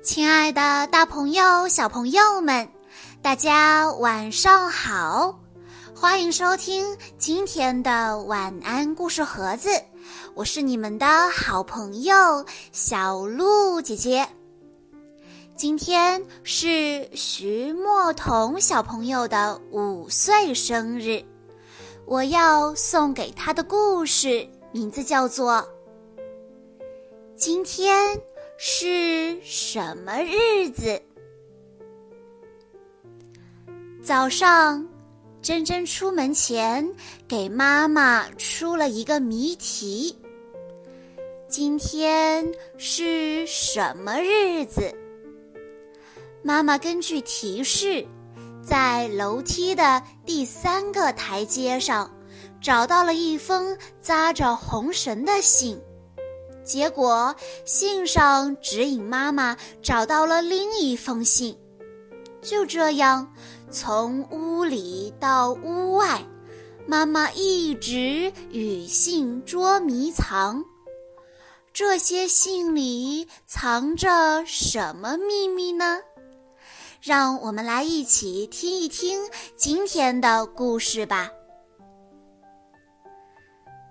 亲爱的，大朋友、小朋友们，大家晚上好！欢迎收听今天的晚安故事盒子，我是你们的好朋友小鹿姐姐。今天是徐墨彤小朋友的五岁生日，我要送给他的故事名字叫做《今天》。是什么日子？早上，珍珍出门前给妈妈出了一个谜题：今天是什么日子？妈妈根据提示，在楼梯的第三个台阶上找到了一封扎着红绳的信。结果，信上指引妈妈找到了另一封信。就这样，从屋里到屋外，妈妈一直与信捉迷藏。这些信里藏着什么秘密呢？让我们来一起听一听今天的故事吧。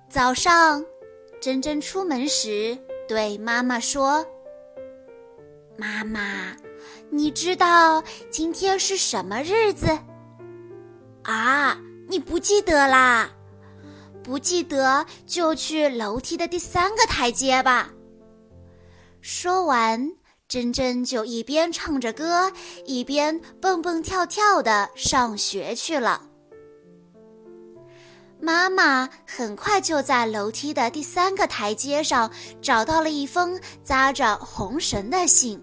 早上。珍珍出门时对妈妈说：“妈妈，你知道今天是什么日子？啊，你不记得啦？不记得就去楼梯的第三个台阶吧。”说完，珍珍就一边唱着歌，一边蹦蹦跳跳的上学去了。妈妈很快就在楼梯的第三个台阶上找到了一封扎着红绳的信。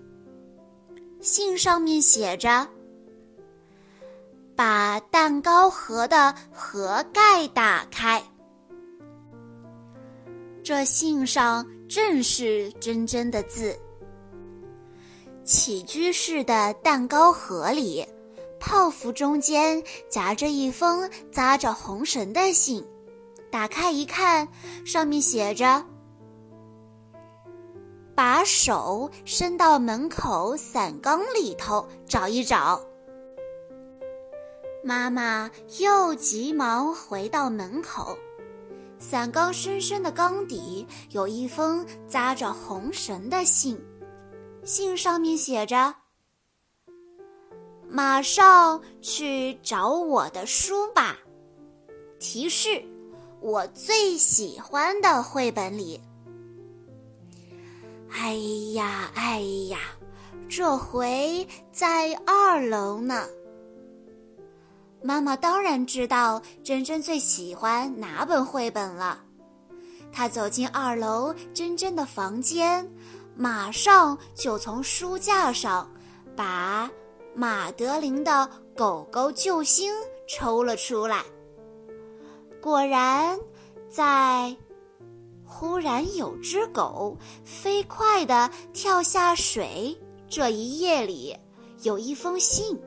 信上面写着：“把蛋糕盒的盒盖打开。”这信上正是真真的字。起居室的蛋糕盒里。泡芙中间夹着一封扎着红绳的信，打开一看，上面写着：“把手伸到门口伞缸里头找一找。”妈妈又急忙回到门口，伞缸深深的缸底有一封扎着红绳的信，信上面写着。马上去找我的书吧。提示：我最喜欢的绘本里。哎呀哎呀，这回在二楼呢。妈妈当然知道珍珍最喜欢哪本绘本了。她走进二楼珍珍的房间，马上就从书架上把。马德琳的狗狗救星抽了出来。果然，在忽然有只狗飞快地跳下水这一页里，有一封信。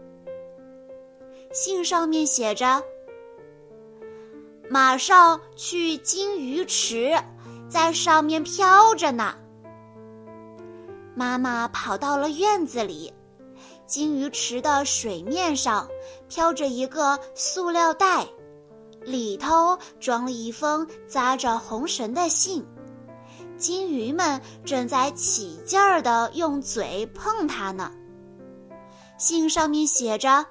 信上面写着：“马上去金鱼池，在上面飘着呢。”妈妈跑到了院子里。金鱼池的水面上飘着一个塑料袋，里头装了一封扎着红绳的信。金鱼们正在起劲儿地用嘴碰它呢。信上面写着：“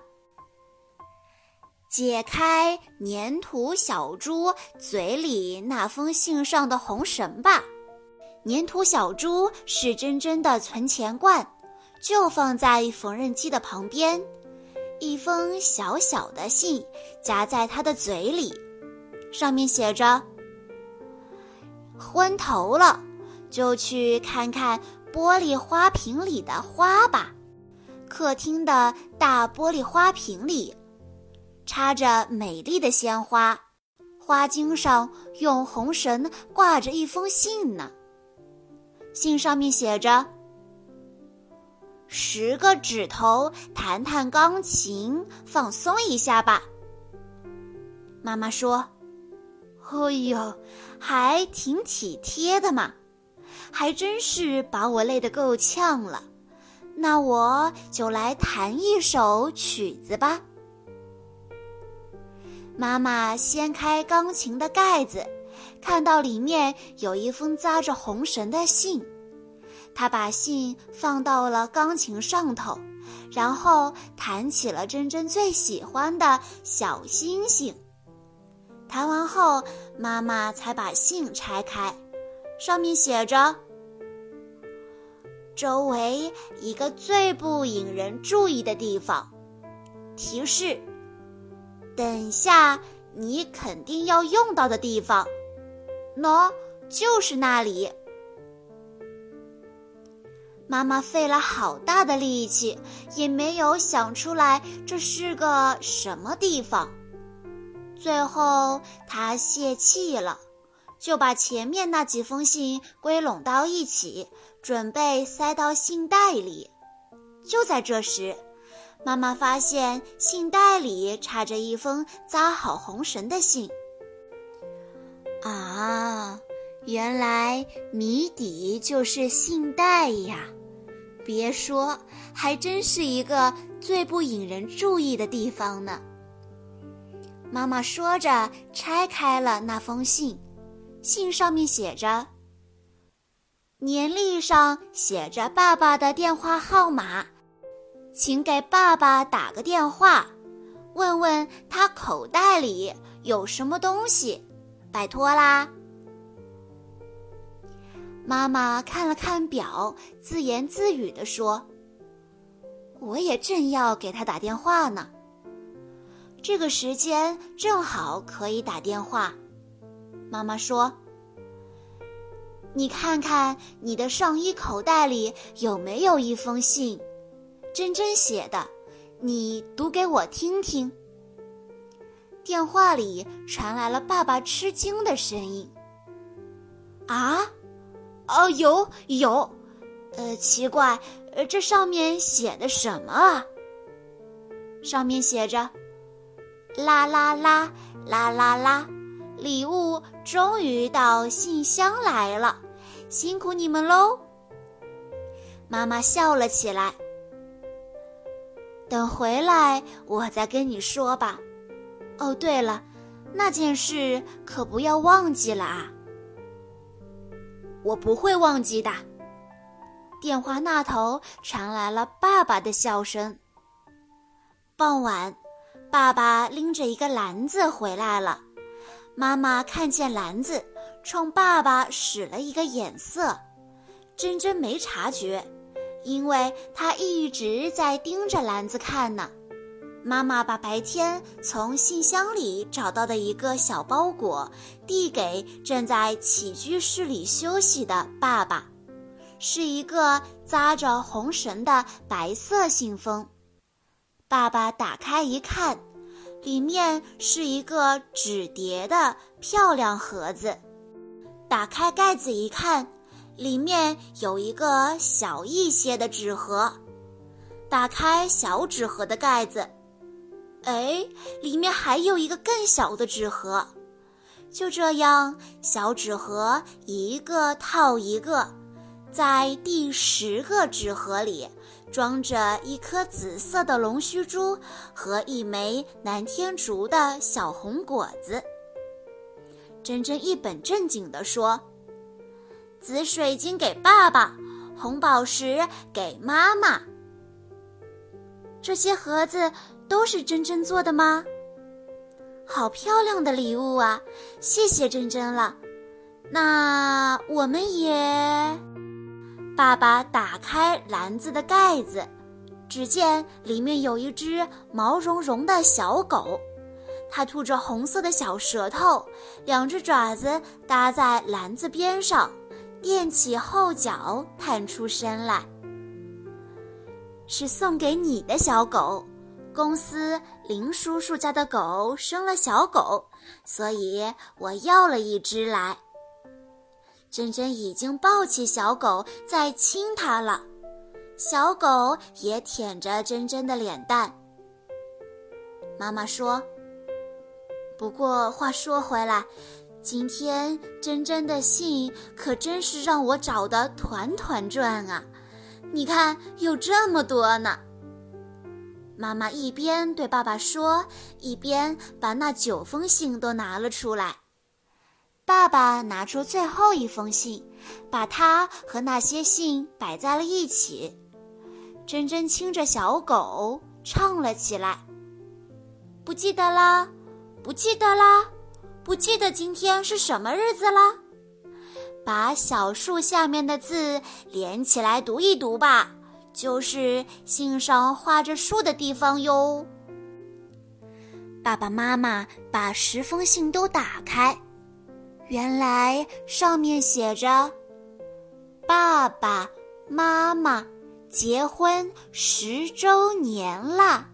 解开粘土小猪嘴里那封信上的红绳吧。”粘土小猪是真真的存钱罐。就放在缝纫机的旁边，一封小小的信夹在他的嘴里，上面写着：“昏头了，就去看看玻璃花瓶里的花吧。”客厅的大玻璃花瓶里，插着美丽的鲜花，花茎上用红绳挂着一封信呢。信上面写着。十个指头，弹弹钢琴，放松一下吧。妈妈说：“哎呦，还挺体贴的嘛，还真是把我累得够呛了。那我就来弹一首曲子吧。妈妈掀开钢琴的盖子，看到里面有一封扎着红绳的信。他把信放到了钢琴上头，然后弹起了珍珍最喜欢的小星星。弹完后，妈妈才把信拆开，上面写着：“周围一个最不引人注意的地方，提示。”等下，你肯定要用到的地方，喏，就是那里。妈妈费了好大的力气，也没有想出来这是个什么地方。最后，她泄气了，就把前面那几封信归拢到一起，准备塞到信袋里。就在这时，妈妈发现信袋里插着一封扎好红绳的信。啊，原来谜底就是信袋呀！别说，还真是一个最不引人注意的地方呢。妈妈说着，拆开了那封信，信上面写着：“年历上写着爸爸的电话号码。”请给爸爸打个电话，问问他口袋里有什么东西，拜托啦。妈妈看了看表，自言自语地说：“我也正要给他打电话呢，这个时间正好可以打电话。”妈妈说：“你看看你的上衣口袋里有没有一封信。”珍珍写的，你读给我听听。电话里传来了爸爸吃惊的声音：“啊，哦，有有，呃，奇怪，呃，这上面写的什么啊？上面写着：啦啦啦啦啦啦，礼物终于到信箱来了，辛苦你们喽！”妈妈笑了起来。等回来，我再跟你说吧。哦，对了，那件事可不要忘记了啊！我不会忘记的。电话那头传来了爸爸的笑声。傍晚，爸爸拎着一个篮子回来了。妈妈看见篮子，冲爸爸使了一个眼色。珍珍没察觉。因为他一直在盯着篮子看呢，妈妈把白天从信箱里找到的一个小包裹递给正在起居室里休息的爸爸，是一个扎着红绳的白色信封。爸爸打开一看，里面是一个纸叠的漂亮盒子，打开盖子一看。里面有一个小一些的纸盒，打开小纸盒的盖子，哎，里面还有一个更小的纸盒。就这样，小纸盒一个套一个，在第十个纸盒里装着一颗紫色的龙须珠和一枚南天竹的小红果子。珍珍一本正经地说。紫水晶给爸爸，红宝石给妈妈。这些盒子都是珍珍做的吗？好漂亮的礼物啊！谢谢珍珍了。那我们也……爸爸打开篮子的盖子，只见里面有一只毛茸茸的小狗，它吐着红色的小舌头，两只爪子搭在篮子边上。垫起后脚，探出身来。是送给你的小狗，公司林叔叔家的狗生了小狗，所以我要了一只来。珍珍已经抱起小狗在亲它了，小狗也舔着珍珍的脸蛋。妈妈说：“不过话说回来。”今天珍珍的信可真是让我找得团团转啊！你看，有这么多呢。”妈妈一边对爸爸说，一边把那九封信都拿了出来。爸爸拿出最后一封信，把它和那些信摆在了一起。珍珍牵着小狗唱了起来：“不记得啦，不记得啦，不记得今天是什么日子啦。”把小树下面的字连起来读一读吧，就是信上画着树的地方哟。爸爸妈妈把十封信都打开。原来上面写着：“爸爸妈妈结婚十周年啦！”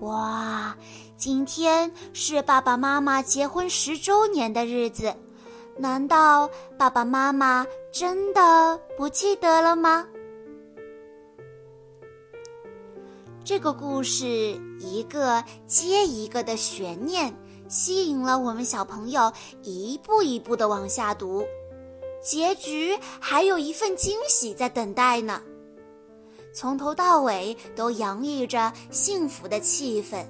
哇，今天是爸爸妈妈结婚十周年的日子，难道爸爸妈妈真的不记得了吗？这个故事一个接一个的悬念。吸引了我们小朋友一步一步的往下读，结局还有一份惊喜在等待呢。从头到尾都洋溢着幸福的气氛，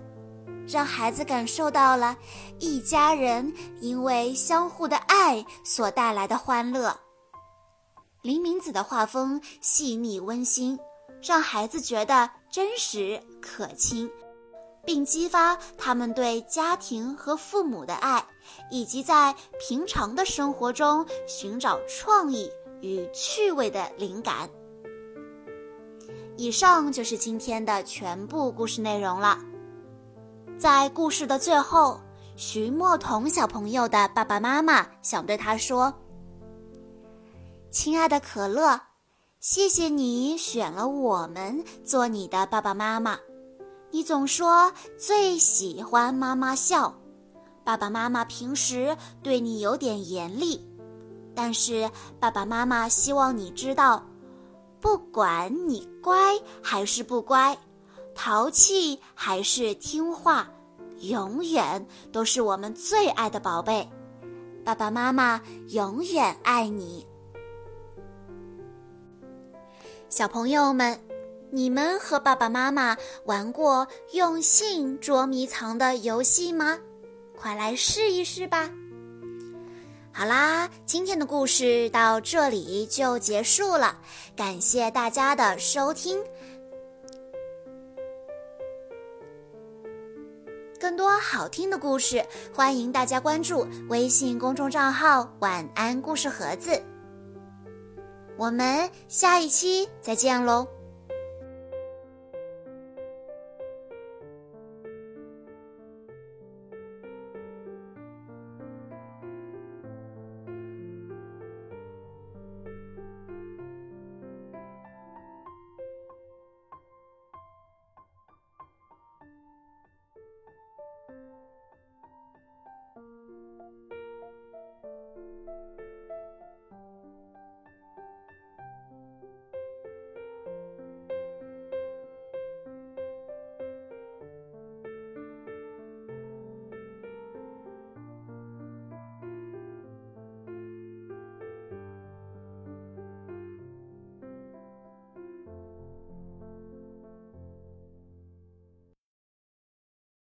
让孩子感受到了一家人因为相互的爱所带来的欢乐。林明子的画风细腻温馨，让孩子觉得真实可亲。并激发他们对家庭和父母的爱，以及在平常的生活中寻找创意与趣味的灵感。以上就是今天的全部故事内容了。在故事的最后，徐墨彤小朋友的爸爸妈妈想对他说：“亲爱的可乐，谢谢你选了我们做你的爸爸妈妈。”你总说最喜欢妈妈笑，爸爸妈妈平时对你有点严厉，但是爸爸妈妈希望你知道，不管你乖还是不乖，淘气还是听话，永远都是我们最爱的宝贝。爸爸妈妈永远爱你，小朋友们。你们和爸爸妈妈玩过用信捉迷藏的游戏吗？快来试一试吧！好啦，今天的故事到这里就结束了，感谢大家的收听。更多好听的故事，欢迎大家关注微信公众账号“晚安故事盒子”。我们下一期再见喽！